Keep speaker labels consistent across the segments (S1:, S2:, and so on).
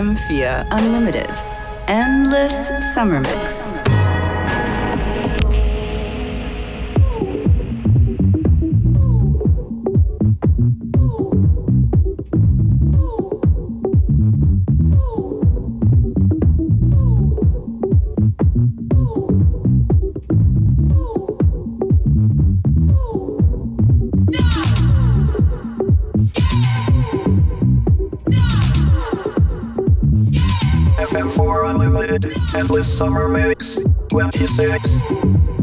S1: FM4 Unlimited. Endless Summer Mix.
S2: Endless Summer Mix 26.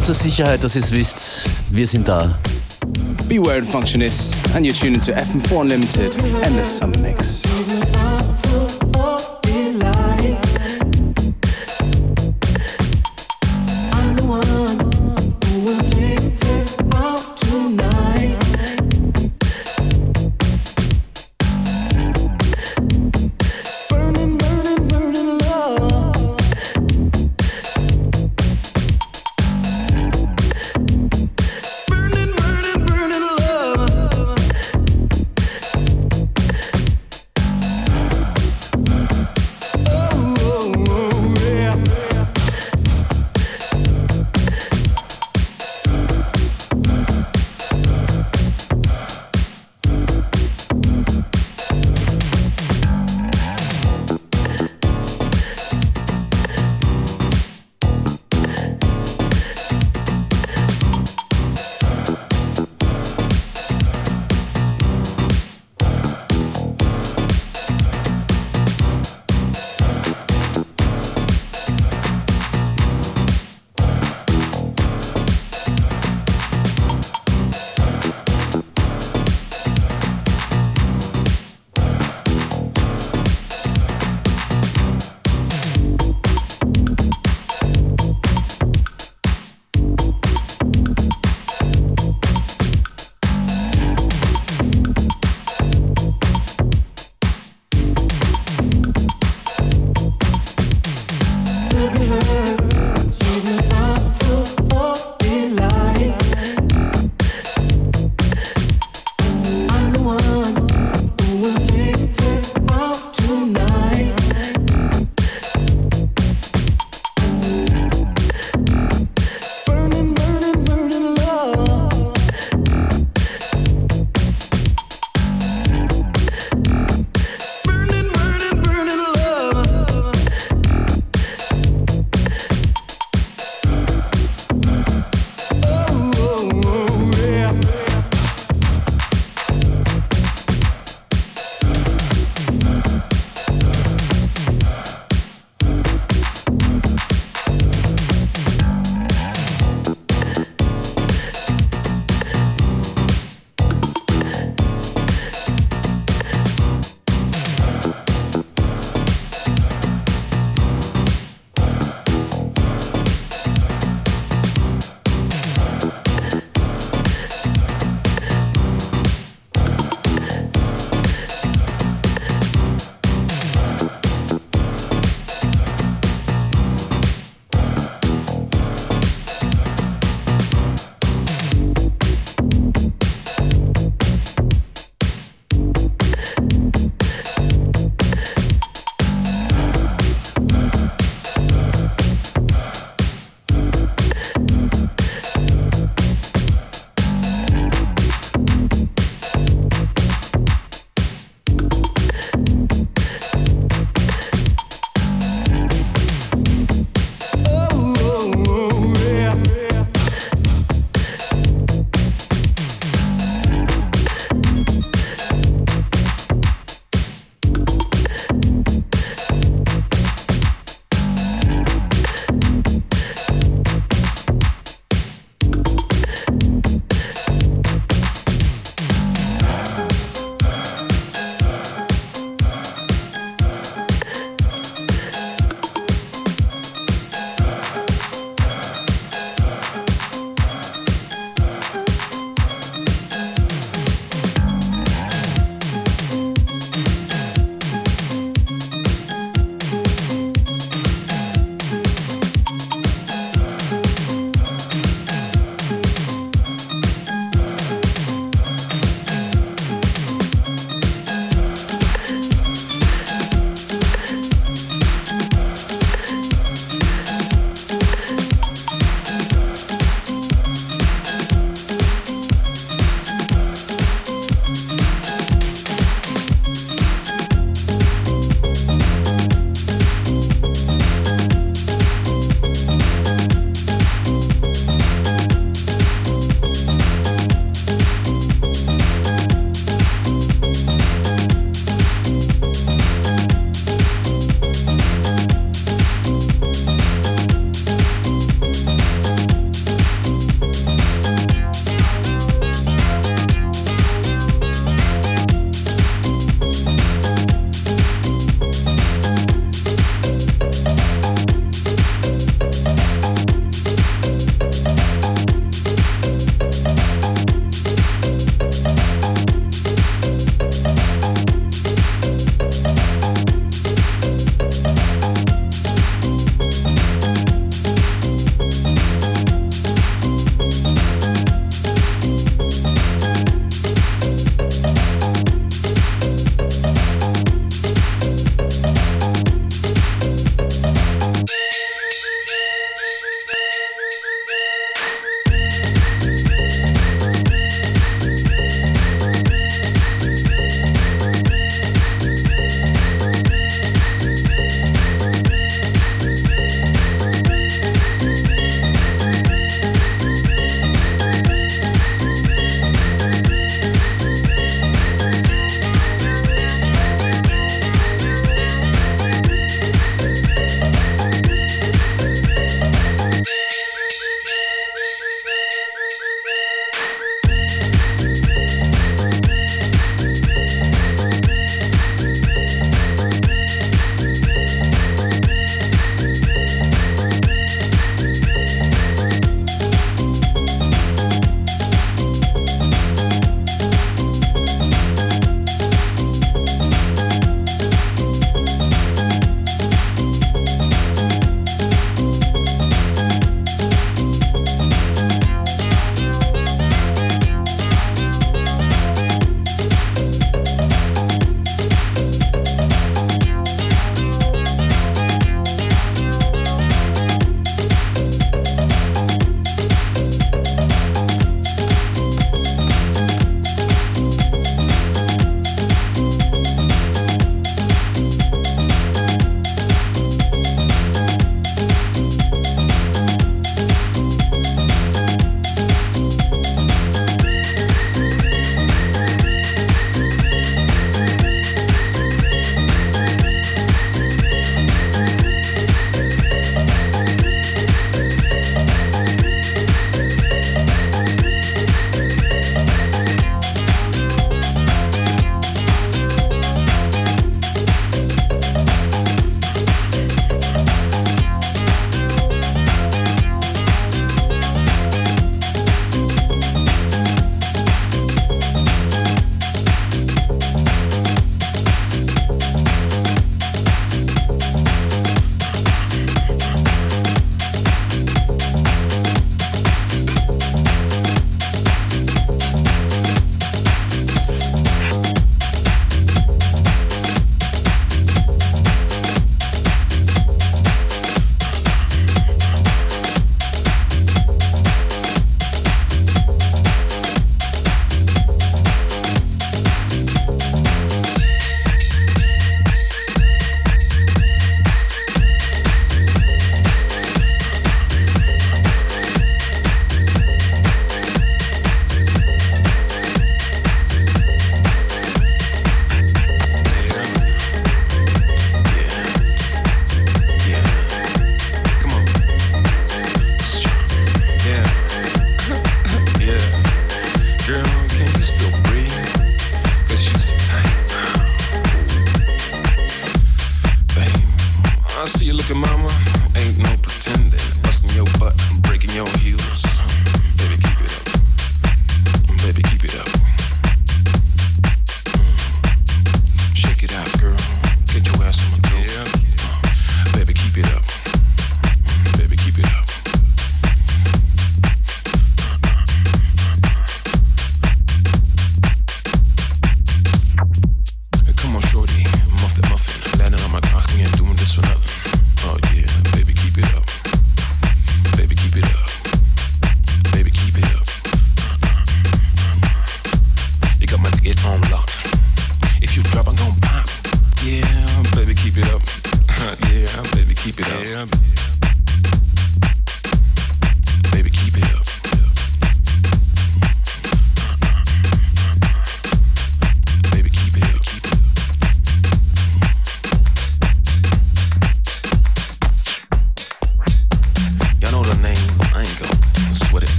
S3: zur Sicherheit, dass ihr es wisst, wir sind da.
S4: Beware and Functionist, and you're tuning to FM4 Unlimited and the Summer Mix.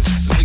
S5: This,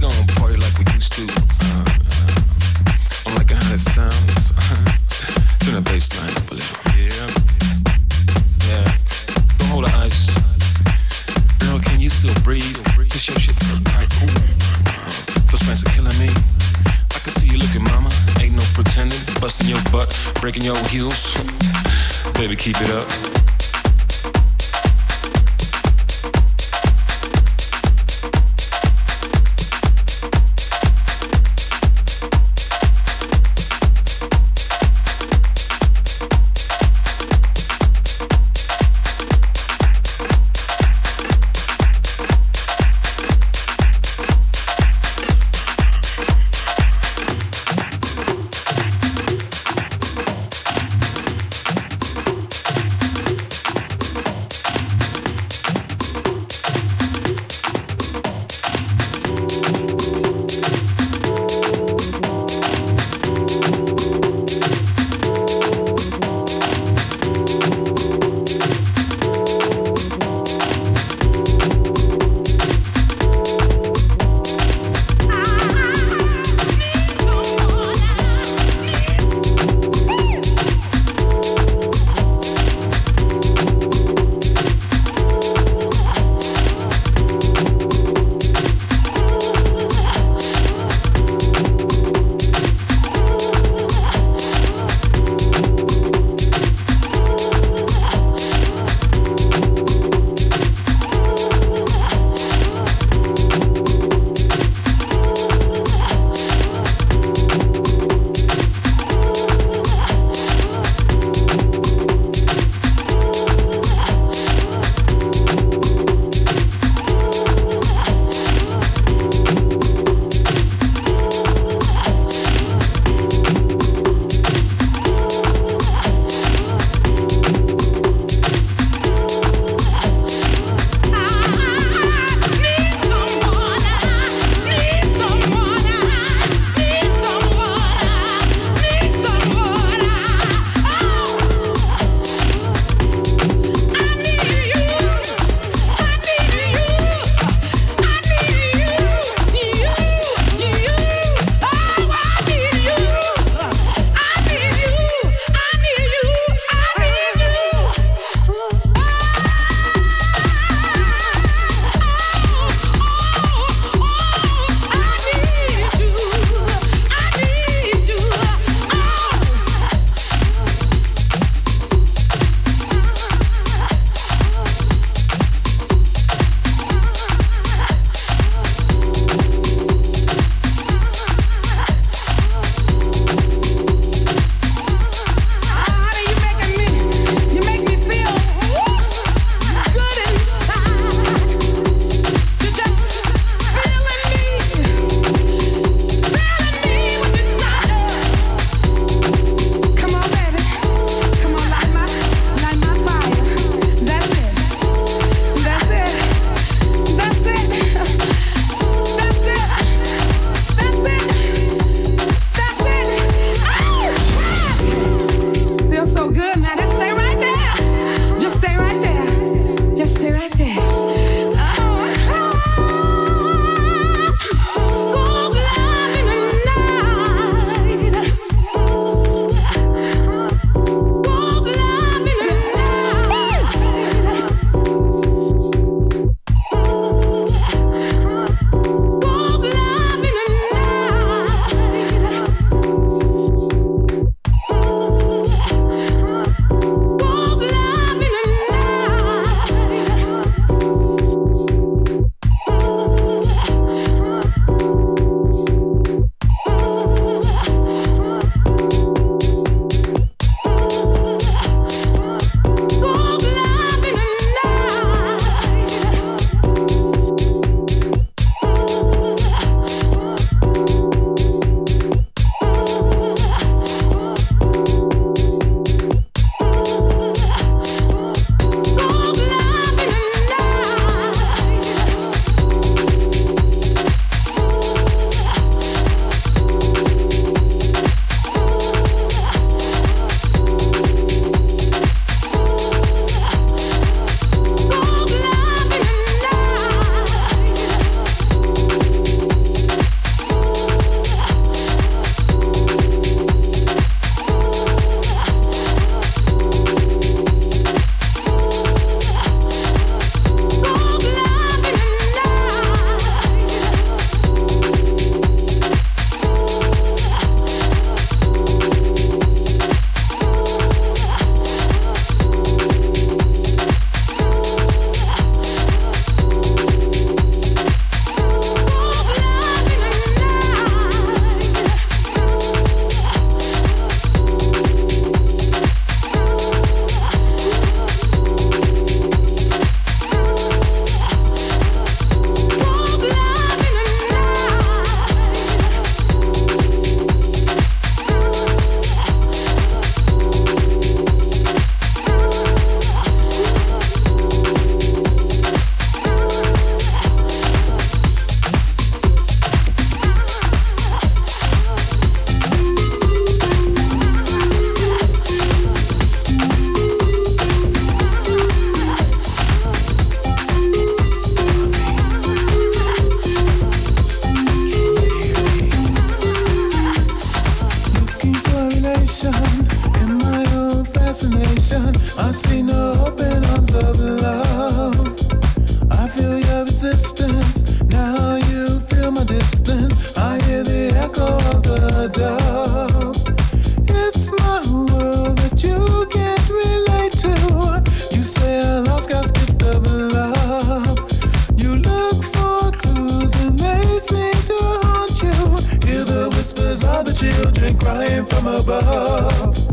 S5: from above.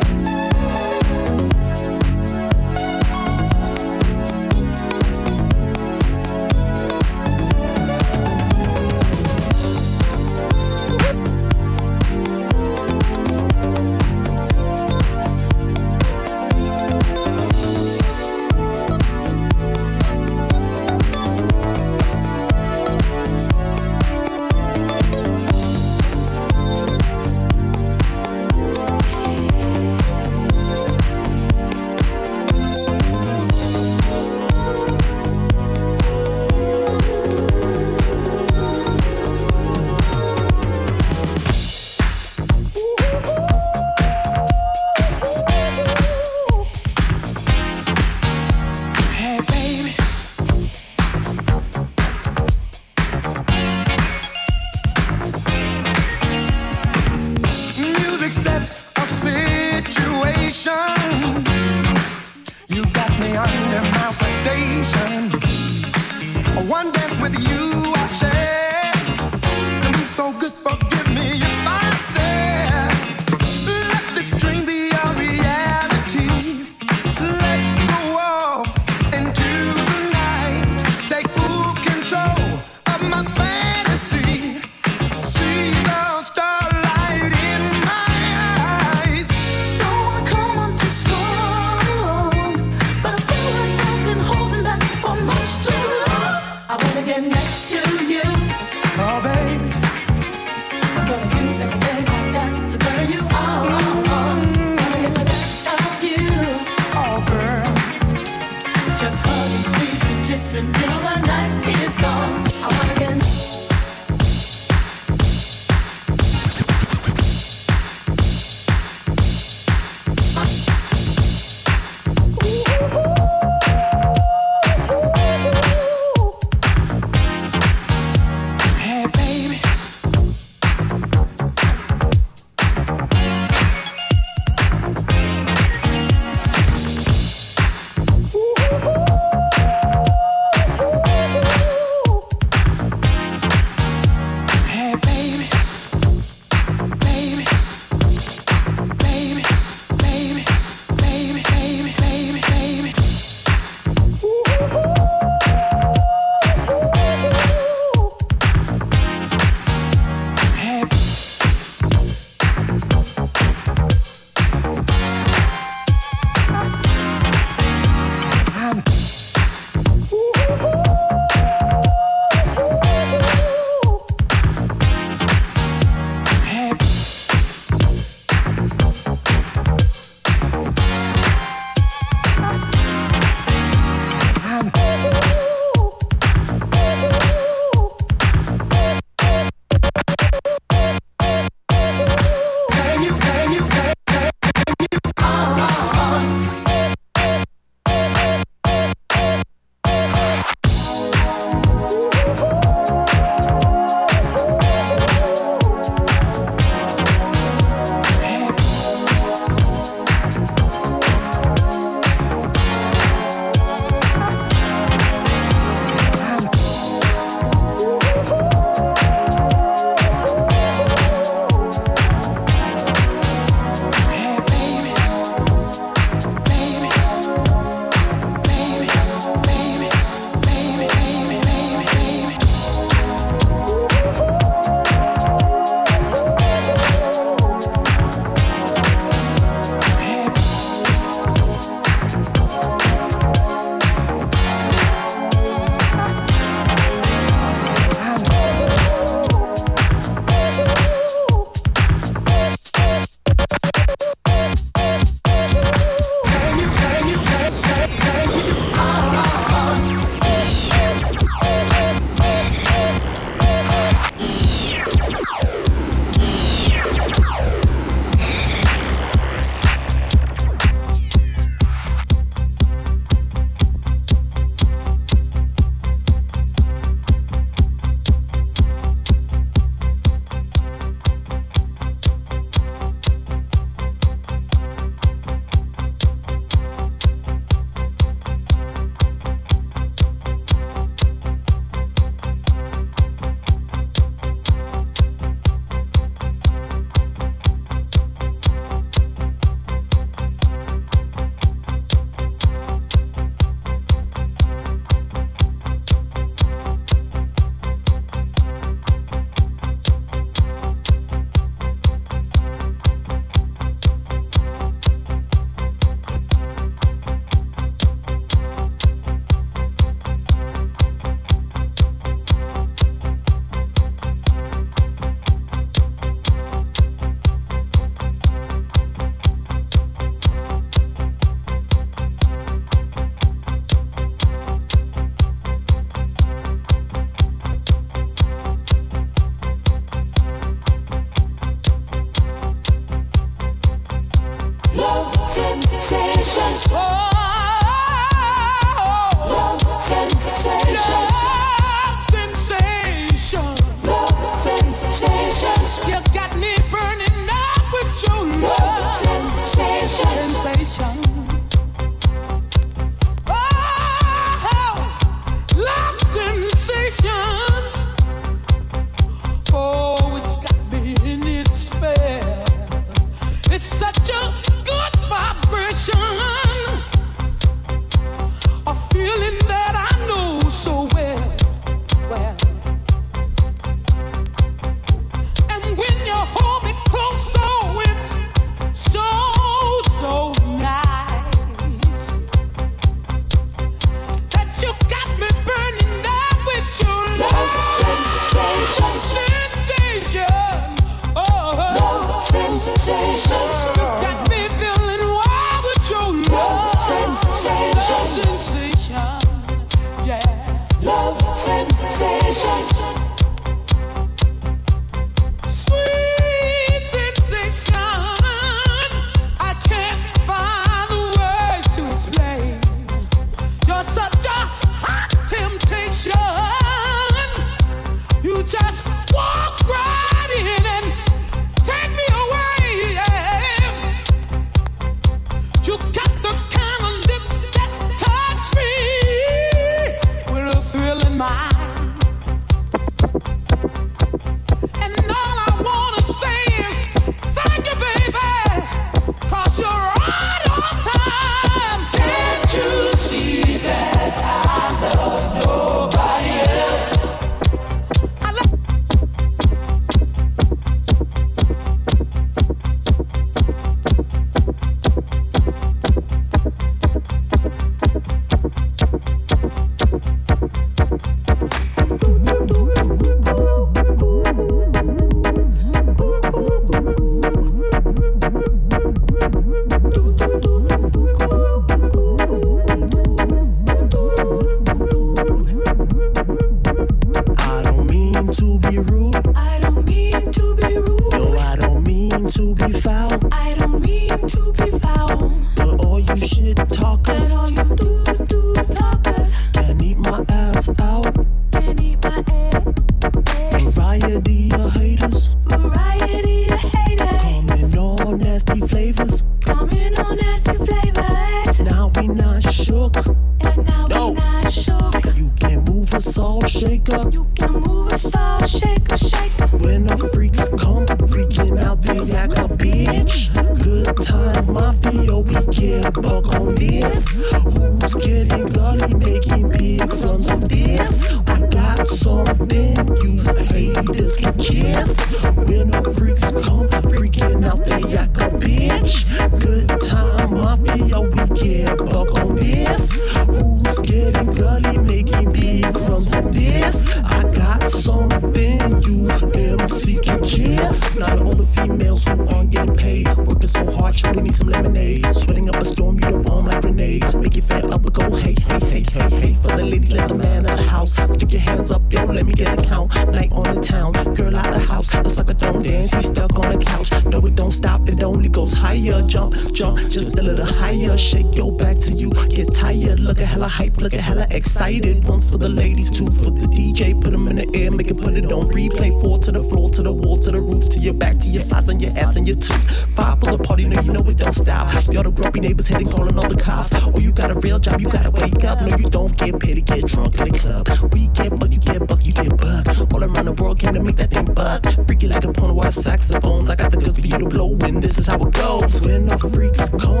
S5: these two for the DJ. Put them in the air, make it put it on replay. Four to the floor, to the wall, to the roof, to your back, to your sides, and your ass and your teeth. Five for the party, no, you know it don't stop. Y'all the grumpy neighbors heading, calling all the cops. Or oh, you got a real job, you gotta wake up. No, you don't get paid to get drunk in the club. We get buck, you get buck, you get buck. All around the world, came to make that thing buck. Freaky like a pony, white saxophones. I got the goods for you to blow, and this is how it
S6: goes. When the freaks come.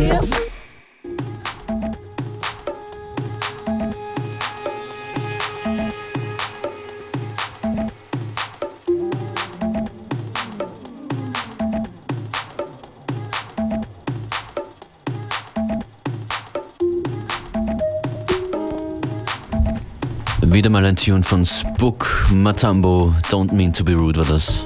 S6: Yes.
S7: Wieder mal ein Tune von Spoek Mathambo. Don't mean to be rude with us.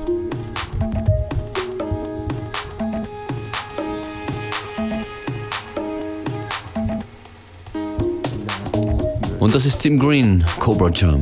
S7: Und das ist Tim Green, Cobra Charm.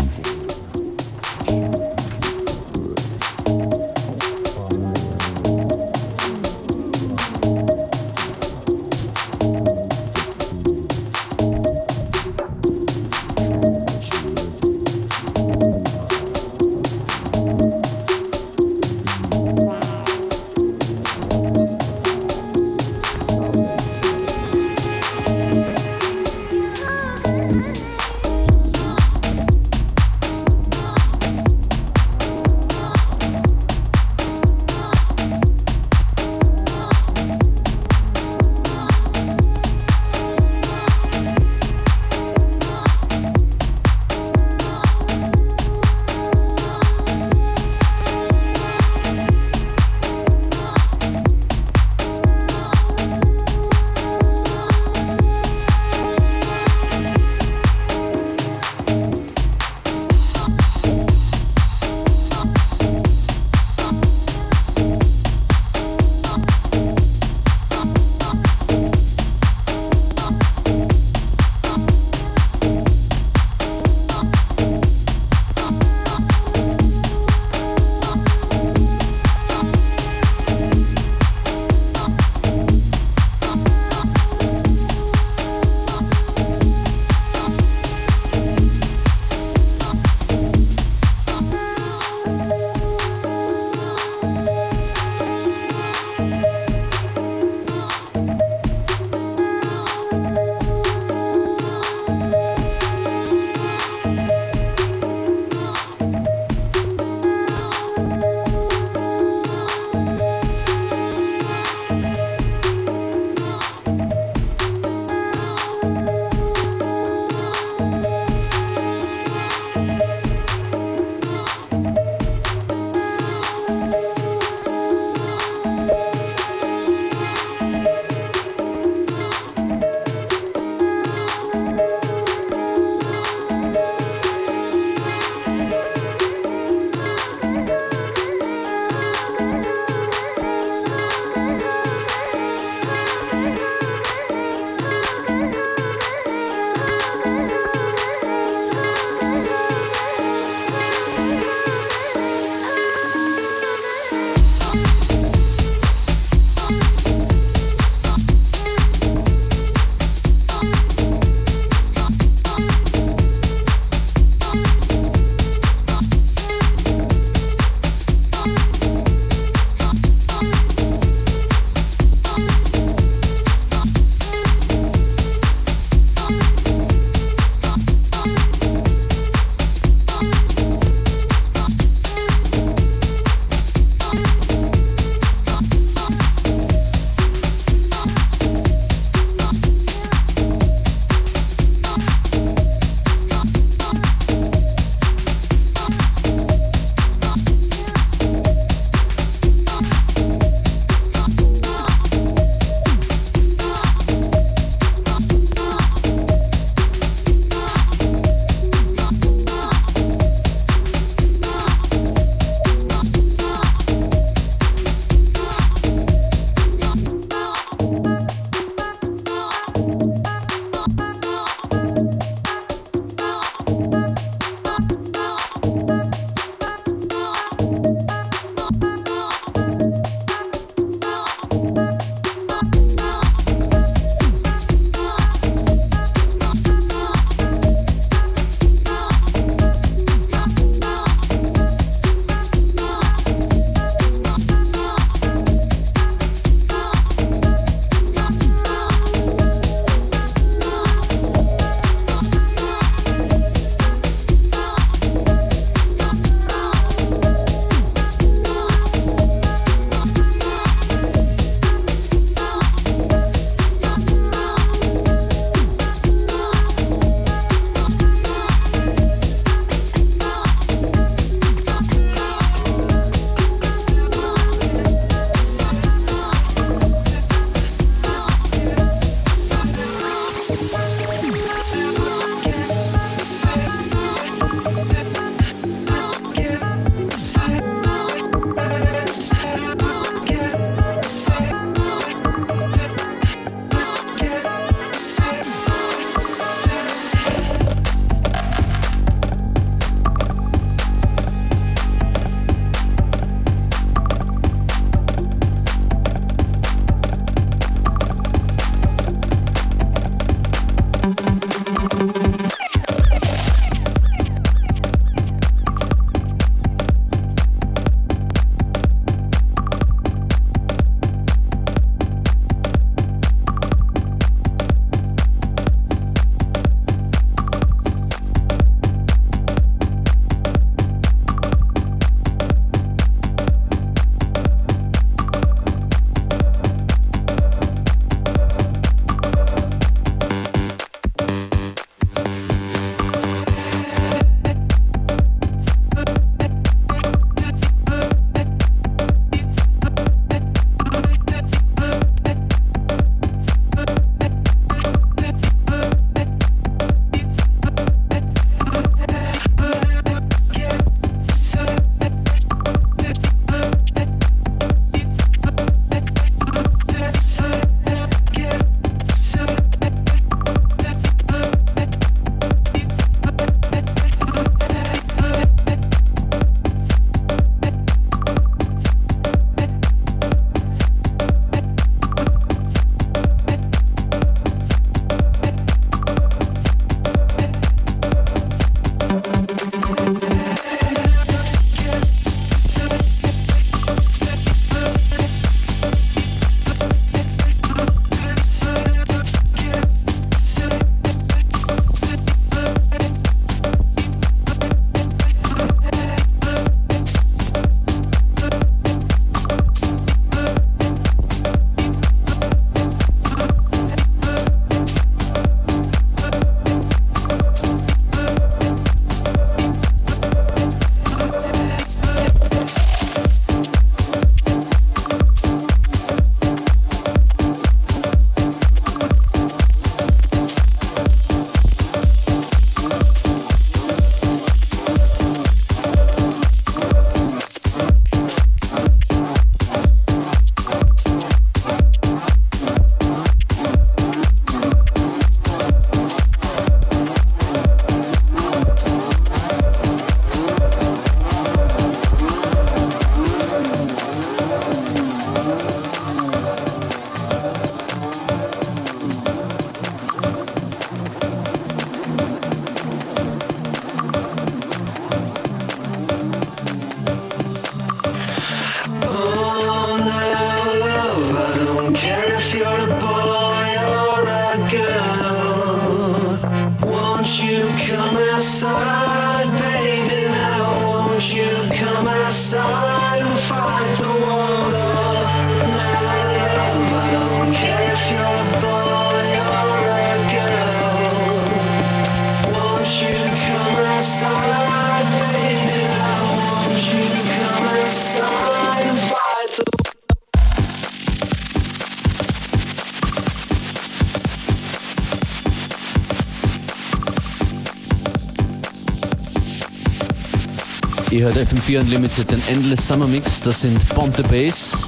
S3: Ihr hört FM4 Unlimited, den Endless Summer Mix. Das sind Bomb the Bass.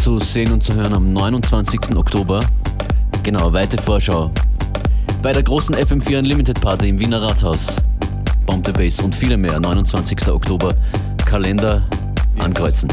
S3: Zu sehen und zu hören am 29. Oktober. Genau, weite Vorschau. Bei der großen FM4 Unlimited Party im Wiener Rathaus. Bomb the Bass und viele mehr. 29. Oktober. Kalender ankreuzen.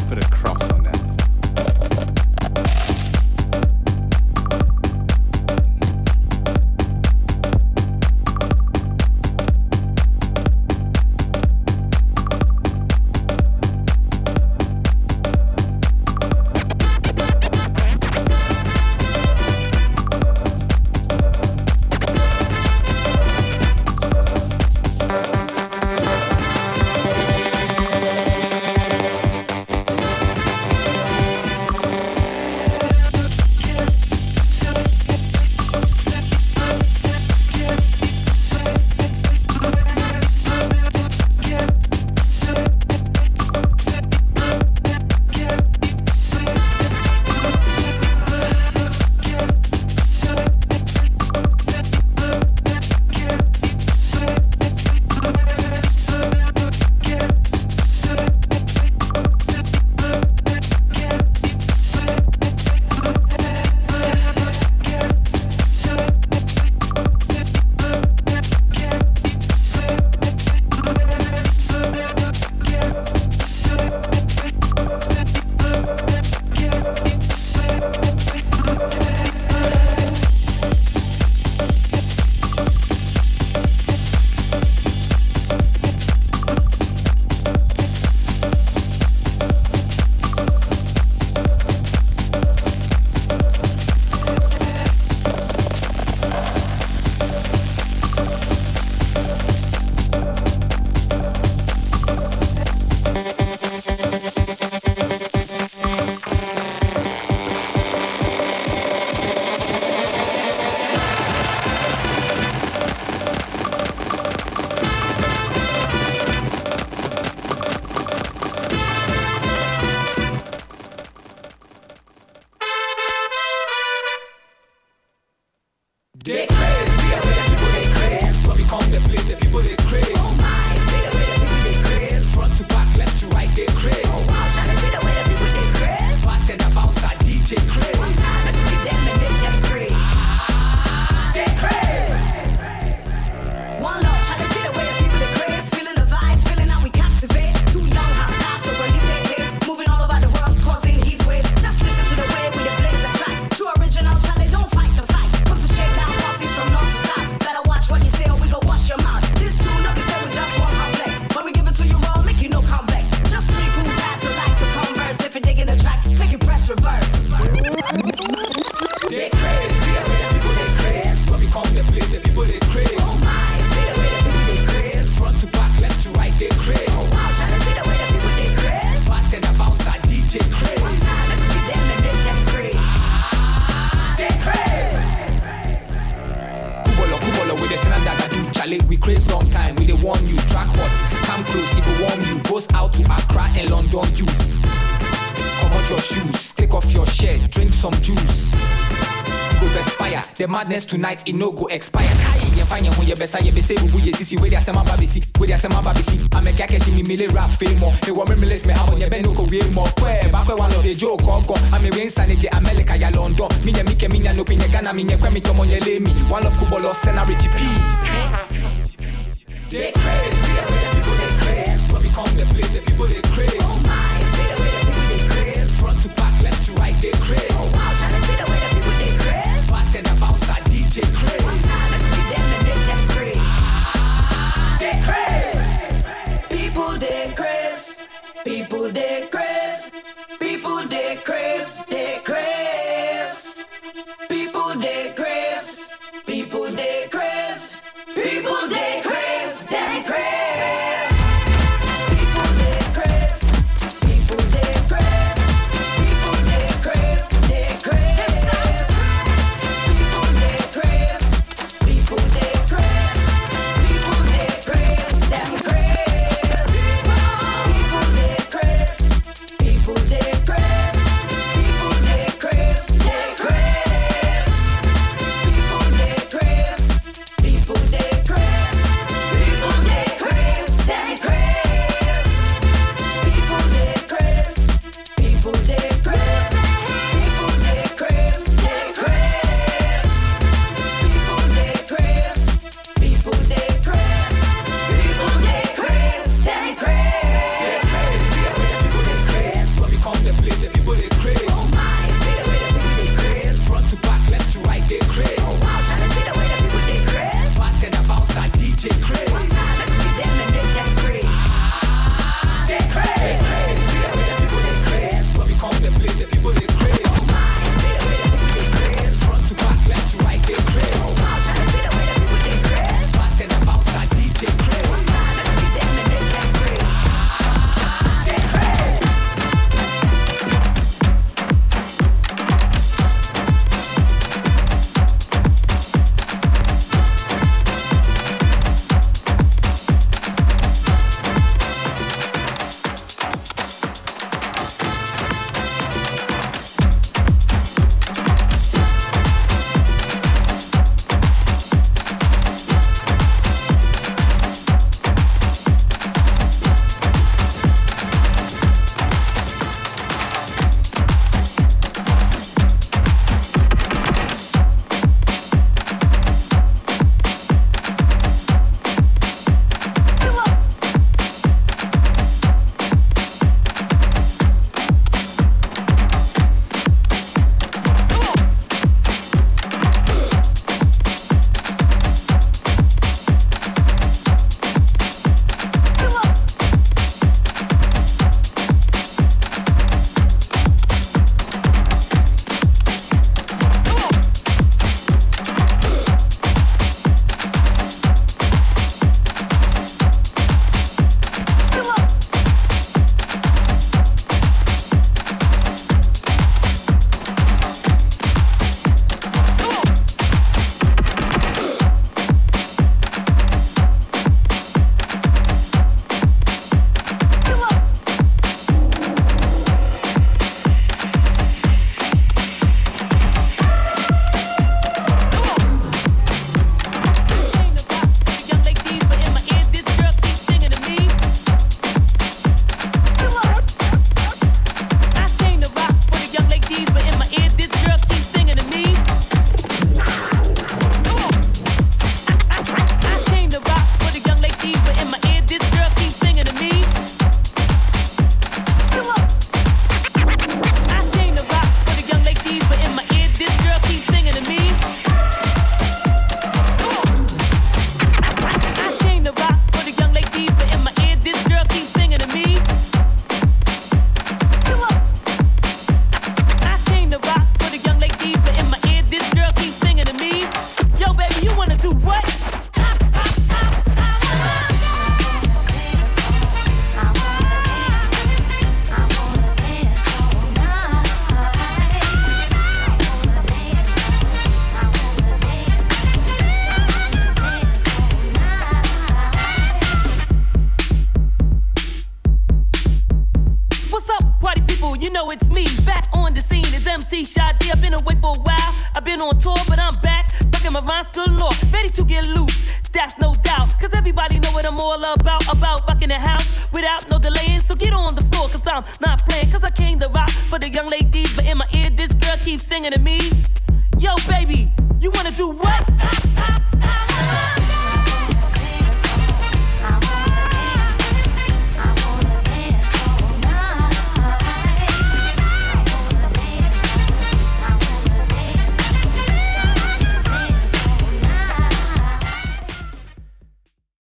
S6: Madness tonight, it no go expire. Hi, you find your your best, I be say, we see where there's some babisi, where there's some babisi. I'm a kaka, see me, me rap fame more. The woman me list me, I'm on your benuko, we more. Where, back one of the joke, I'm a win sanity, America, ya London. Me, ya Mika, me, no pinya, Ghana, me, ya Kwame, Tom, on your lame. One of football, scenario, P. They crazy,